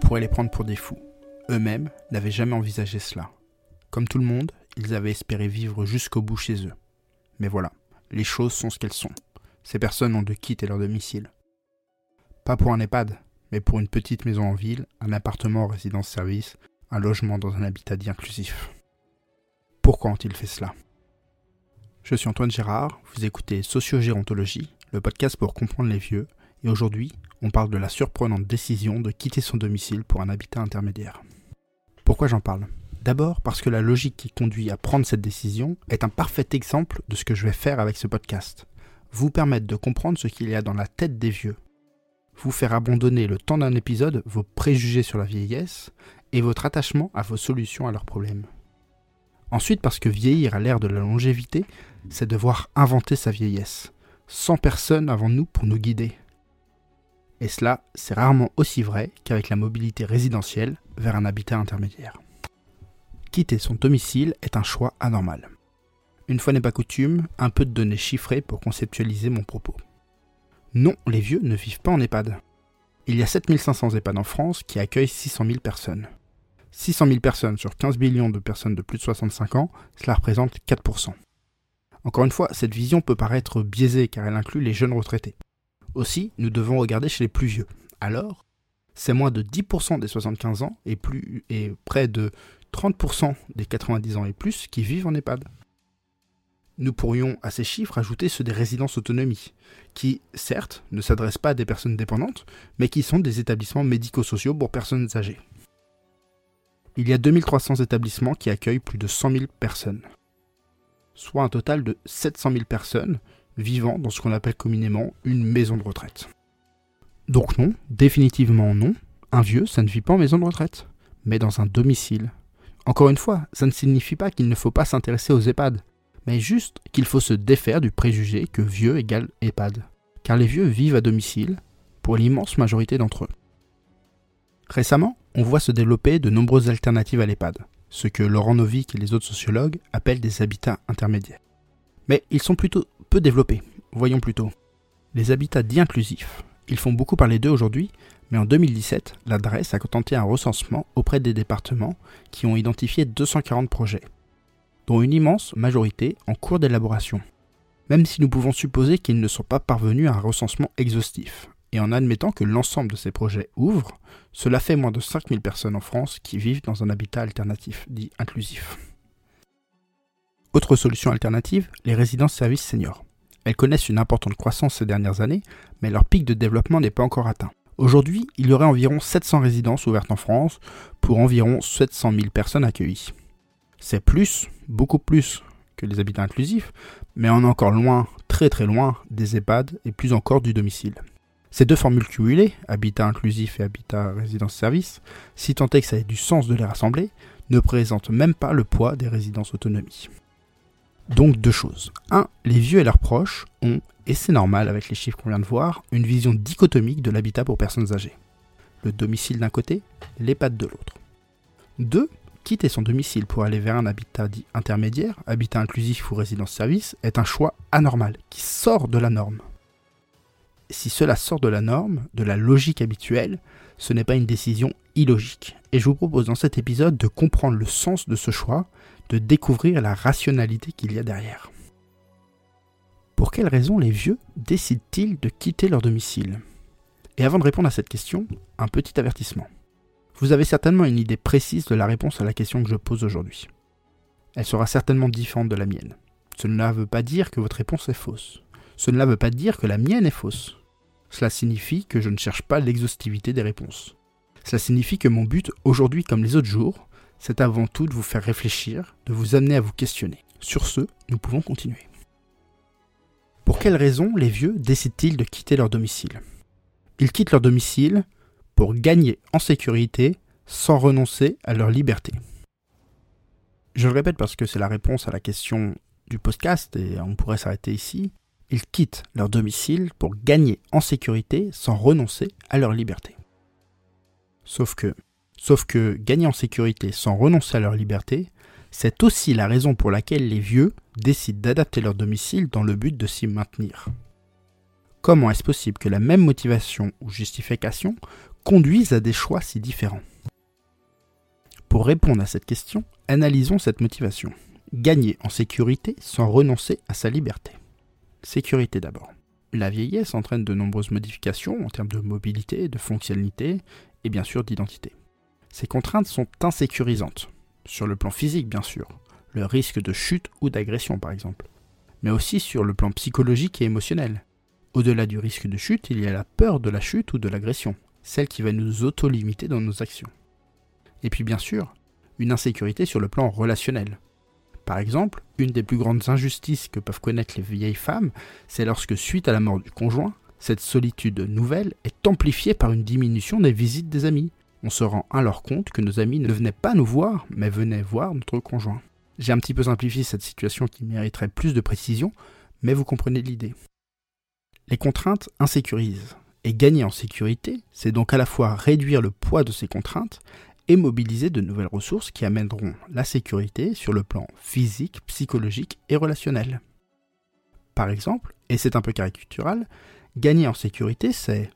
pourrait les prendre pour des fous. Eux-mêmes n'avaient jamais envisagé cela. Comme tout le monde, ils avaient espéré vivre jusqu'au bout chez eux. Mais voilà, les choses sont ce qu'elles sont. Ces personnes ont dû quitter leur domicile. Pas pour un EHPAD, mais pour une petite maison en ville, un appartement en résidence-service, un logement dans un habitat dit inclusif. Pourquoi ont-ils fait cela? Je suis Antoine Gérard, vous écoutez Sociogérontologie, le podcast pour comprendre les vieux, et aujourd'hui, on parle de la surprenante décision de quitter son domicile pour un habitat intermédiaire. Pourquoi j'en parle? D'abord parce que la logique qui conduit à prendre cette décision est un parfait exemple de ce que je vais faire avec ce podcast. Vous permettre de comprendre ce qu'il y a dans la tête des vieux. Vous faire abandonner le temps d'un épisode vos préjugés sur la vieillesse et votre attachement à vos solutions à leurs problèmes. Ensuite parce que vieillir à l'ère de la longévité, c'est devoir inventer sa vieillesse, sans personne avant nous pour nous guider. Et cela, c'est rarement aussi vrai qu'avec la mobilité résidentielle vers un habitat intermédiaire. Quitter son domicile est un choix anormal. Une fois n'est pas coutume, un peu de données chiffrées pour conceptualiser mon propos. Non, les vieux ne vivent pas en EHPAD. Il y a 7500 EHPAD en France qui accueillent 600 000 personnes. 600 000 personnes sur 15 millions de personnes de plus de 65 ans, cela représente 4%. Encore une fois, cette vision peut paraître biaisée car elle inclut les jeunes retraités. Aussi, nous devons regarder chez les plus vieux. Alors, c'est moins de 10% des 75 ans et, plus, et près de 30% des 90 ans et plus qui vivent en EHPAD. Nous pourrions à ces chiffres ajouter ceux des résidences autonomie, qui, certes, ne s'adressent pas à des personnes dépendantes, mais qui sont des établissements médico-sociaux pour personnes âgées. Il y a 2300 établissements qui accueillent plus de 100 000 personnes, soit un total de 700 000 personnes vivant dans ce qu'on appelle communément une maison de retraite. Donc non, définitivement non, un vieux, ça ne vit pas en maison de retraite, mais dans un domicile. Encore une fois, ça ne signifie pas qu'il ne faut pas s'intéresser aux EHPAD, mais juste qu'il faut se défaire du préjugé que vieux égale EHPAD. Car les vieux vivent à domicile, pour l'immense majorité d'entre eux. Récemment, on voit se développer de nombreuses alternatives à l'EHPAD, ce que Laurent Novick et les autres sociologues appellent des habitats intermédiaires. Mais ils sont plutôt peu développés. Voyons plutôt. Les habitats dits inclusifs. Ils font beaucoup parler d'eux aujourd'hui, mais en 2017, l'adresse a tenté un recensement auprès des départements qui ont identifié 240 projets, dont une immense majorité en cours d'élaboration. Même si nous pouvons supposer qu'ils ne sont pas parvenus à un recensement exhaustif, et en admettant que l'ensemble de ces projets ouvre, cela fait moins de 5000 personnes en France qui vivent dans un habitat alternatif dit inclusif. Autre solution alternative, les résidences services seniors. Elles connaissent une importante croissance ces dernières années, mais leur pic de développement n'est pas encore atteint. Aujourd'hui, il y aurait environ 700 résidences ouvertes en France pour environ 700 000 personnes accueillies. C'est plus, beaucoup plus que les habitats inclusifs, mais on est encore loin, très très loin, des EHPAD et plus encore du domicile. Ces deux formules cumulées, habitat inclusif et habitat résidence-service, si tant est que ça ait du sens de les rassembler, ne présentent même pas le poids des résidences autonomie. Donc deux choses. Un, les vieux et leurs proches ont, et c'est normal avec les chiffres qu'on vient de voir, une vision dichotomique de l'habitat pour personnes âgées. Le domicile d'un côté, l'EHPAD de l'autre. Deux, quitter son domicile pour aller vers un habitat dit intermédiaire, habitat inclusif ou résidence-service, est un choix anormal, qui sort de la norme. Si cela sort de la norme, de la logique habituelle, ce n'est pas une décision illogique. Et je vous propose dans cet épisode de comprendre le sens de ce choix de découvrir la rationalité qu'il y a derrière. Pour quelles raisons les vieux décident-ils de quitter leur domicile? Et avant de répondre à cette question, un petit avertissement. Vous avez certainement une idée précise de la réponse à la question que je pose aujourd'hui. Elle sera certainement différente de la mienne. Cela ne veut pas dire que votre réponse est fausse. Cela ne veut pas dire que la mienne est fausse. Cela signifie que je ne cherche pas l'exhaustivité des réponses. Cela signifie que mon but, aujourd'hui comme les autres jours, c'est avant tout de vous faire réfléchir, de vous amener à vous questionner. Sur ce, nous pouvons continuer. Pour quelles raisons les vieux décident-ils de quitter leur domicile? Ils quittent leur domicile pour gagner en sécurité sans renoncer à leur liberté. Je le répète parce que c'est la réponse à la question du podcast et on pourrait s'arrêter ici. Ils quittent leur domicile pour gagner en sécurité sans renoncer à leur liberté. Sauf que Sauf que gagner en sécurité sans renoncer à leur liberté, c'est aussi la raison pour laquelle les vieux décident d'adapter leur domicile dans le but de s'y maintenir. Comment est-ce possible que la même motivation ou justification conduisent à des choix si différents? Pour répondre à cette question, analysons cette motivation. Gagner en sécurité sans renoncer à sa liberté. Sécurité d'abord. La vieillesse entraîne de nombreuses modifications en termes de mobilité, de fonctionnalité et bien sûr d'identité. Ces contraintes sont insécurisantes, sur le plan physique bien sûr, le risque de chute ou d'agression par exemple, mais aussi sur le plan psychologique et émotionnel. Au-delà du risque de chute, il y a la peur de la chute ou de l'agression, celle qui va nous auto-limiter dans nos actions. Et puis bien sûr, une insécurité sur le plan relationnel. Par exemple, une des plus grandes injustices que peuvent connaître les vieilles femmes, c'est lorsque suite à la mort du conjoint, cette solitude nouvelle est amplifiée par une diminution des visites des amis. On se rend alors compte que nos amis ne venaient pas nous voir, mais venaient voir notre conjoint. J'ai un petit peu simplifié cette situation qui mériterait plus de précision, mais vous comprenez l'idée. Les contraintes insécurisent. Et gagner en sécurité, c'est donc à la fois réduire le poids de ces contraintes et mobiliser de nouvelles ressources qui amèneront la sécurité sur le plan physique, psychologique et relationnel. Par exemple, et c'est un peu caricatural, gagner en sécurité, c'est,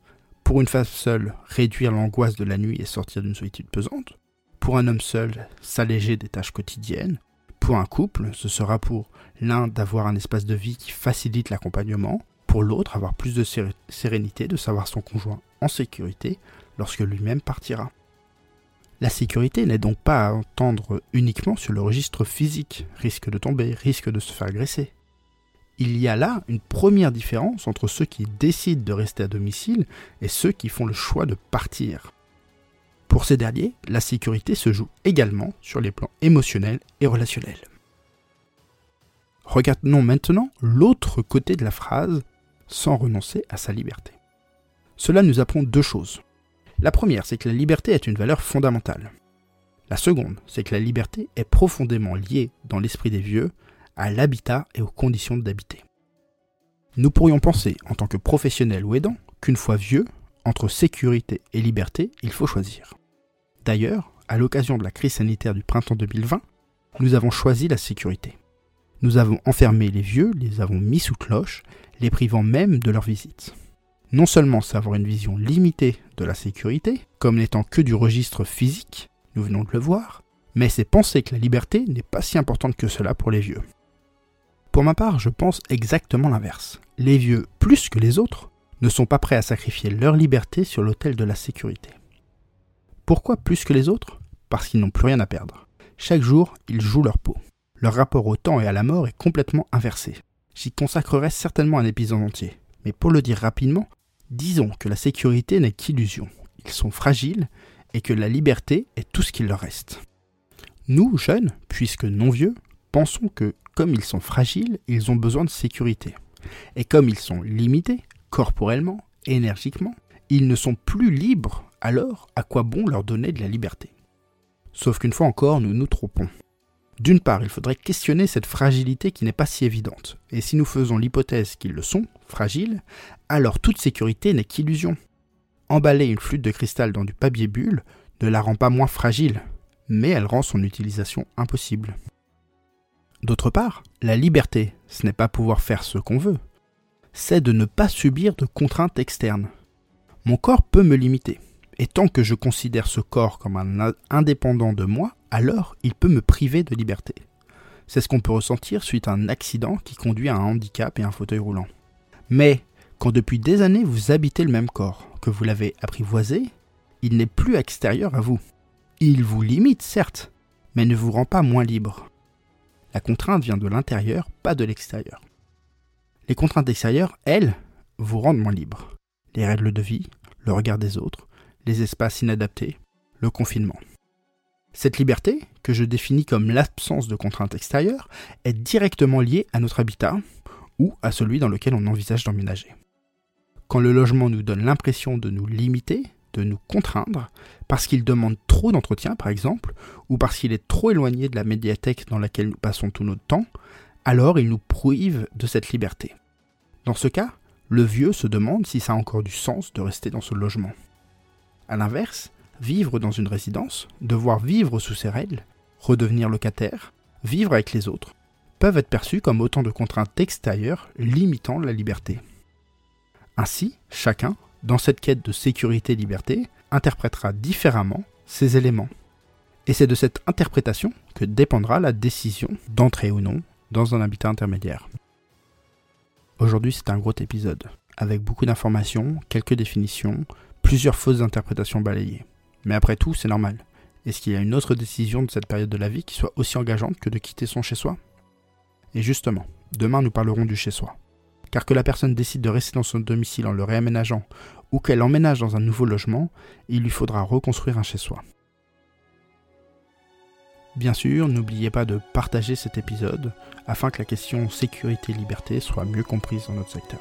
pour une femme seule, réduire l'angoisse de la nuit et sortir d'une solitude pesante, pour un homme seul, s'alléger des tâches quotidiennes, pour un couple, ce sera pour l'un d'avoir un espace de vie qui facilite l'accompagnement, pour l'autre avoir plus de sérénité de savoir son conjoint en sécurité lorsque lui-même partira. La sécurité n'est donc pas à entendre uniquement sur le registre physique, risque de tomber, risque de se faire agresser. Il y a là une première différence entre ceux qui décident de rester à domicile et ceux qui font le choix de partir. Pour ces derniers, la sécurité se joue également sur les plans émotionnels et relationnels. Regardons maintenant l'autre côté de la phrase sans renoncer à sa liberté. Cela nous apprend deux choses. La première, c'est que la liberté est une valeur fondamentale. La seconde, c'est que la liberté est profondément liée dans l'esprit des vieux à l'habitat et aux conditions d'habiter. Nous pourrions penser, en tant que professionnels ou aidants, qu'une fois vieux, entre sécurité et liberté, il faut choisir. D'ailleurs, à l'occasion de la crise sanitaire du printemps 2020, nous avons choisi la sécurité. Nous avons enfermé les vieux, les avons mis sous cloche, les privant même de leur visite. Non seulement c'est avoir une vision limitée de la sécurité, comme n'étant que du registre physique, nous venons de le voir, mais c'est penser que la liberté n'est pas si importante que cela pour les vieux. Pour ma part, je pense exactement l'inverse. Les vieux, plus que les autres, ne sont pas prêts à sacrifier leur liberté sur l'autel de la sécurité. Pourquoi plus que les autres? Parce qu'ils n'ont plus rien à perdre. Chaque jour, ils jouent leur peau. Leur rapport au temps et à la mort est complètement inversé. J'y consacrerai certainement un épisode entier. Mais pour le dire rapidement, disons que la sécurité n'est qu'illusion. Ils sont fragiles et que la liberté est tout ce qu'il leur reste. Nous, jeunes, puisque non vieux, pensons que comme ils sont fragiles, ils ont besoin de sécurité. Et comme ils sont limités, corporellement, énergiquement, ils ne sont plus libres alors à quoi bon leur donner de la liberté? Sauf qu'une fois encore, nous nous trompons. D'une part, il faudrait questionner cette fragilité qui n'est pas si évidente, et si nous faisons l'hypothèse qu'ils le sont, fragiles, alors toute sécurité n'est qu'illusion. Emballer une flûte de cristal dans du papier bulle ne la rend pas moins fragile, mais elle rend son utilisation impossible. D'autre part, la liberté, ce n'est pas pouvoir faire ce qu'on veut, c'est de ne pas subir de contraintes externes. Mon corps peut me limiter, et tant que je considère ce corps comme un indépendant de moi, alors il peut me priver de liberté. C'est ce qu'on peut ressentir suite à un accident qui conduit à un handicap et un fauteuil roulant. Mais quand depuis des années vous habitez le même corps, que vous l'avez apprivoisé, il n'est plus extérieur à vous. Il vous limite, certes, mais ne vous rend pas moins libre. La contrainte vient de l'intérieur, pas de l'extérieur. Les contraintes extérieures, elles, vous rendent moins libre. Les règles de vie, le regard des autres, les espaces inadaptés, le confinement. Cette liberté, que je définis comme l'absence de contraintes extérieures, est directement liée à notre habitat ou à celui dans lequel on envisage d'emménager. Quand le logement nous donne l'impression de nous limiter, de nous contraindre, parce qu'il demande trop d'entretien par exemple, ou parce qu'il est trop éloigné de la médiathèque dans laquelle nous passons tout notre temps, alors il nous prive de cette liberté. Dans ce cas, le vieux se demande si ça a encore du sens de rester dans ce logement. A l'inverse, vivre dans une résidence, devoir vivre sous ses règles, redevenir locataire, vivre avec les autres, peuvent être perçus comme autant de contraintes extérieures limitant la liberté. Ainsi, chacun, dans cette quête de sécurité et liberté, interprétera différemment ces éléments. Et c'est de cette interprétation que dépendra la décision d'entrer ou non dans un habitat intermédiaire. Aujourd'hui c'est un gros épisode, avec beaucoup d'informations, quelques définitions, plusieurs fausses interprétations balayées. Mais après tout, c'est normal. Est-ce qu'il y a une autre décision de cette période de la vie qui soit aussi engageante que de quitter son chez-soi? Et justement, demain nous parlerons du chez-soi. Car que la personne décide de rester dans son domicile en le réaménageant ou qu'elle emménage dans un nouveau logement, il lui faudra reconstruire un chez-soi. Bien sûr, n'oubliez pas de partager cet épisode afin que la question sécurité-liberté soit mieux comprise dans notre secteur.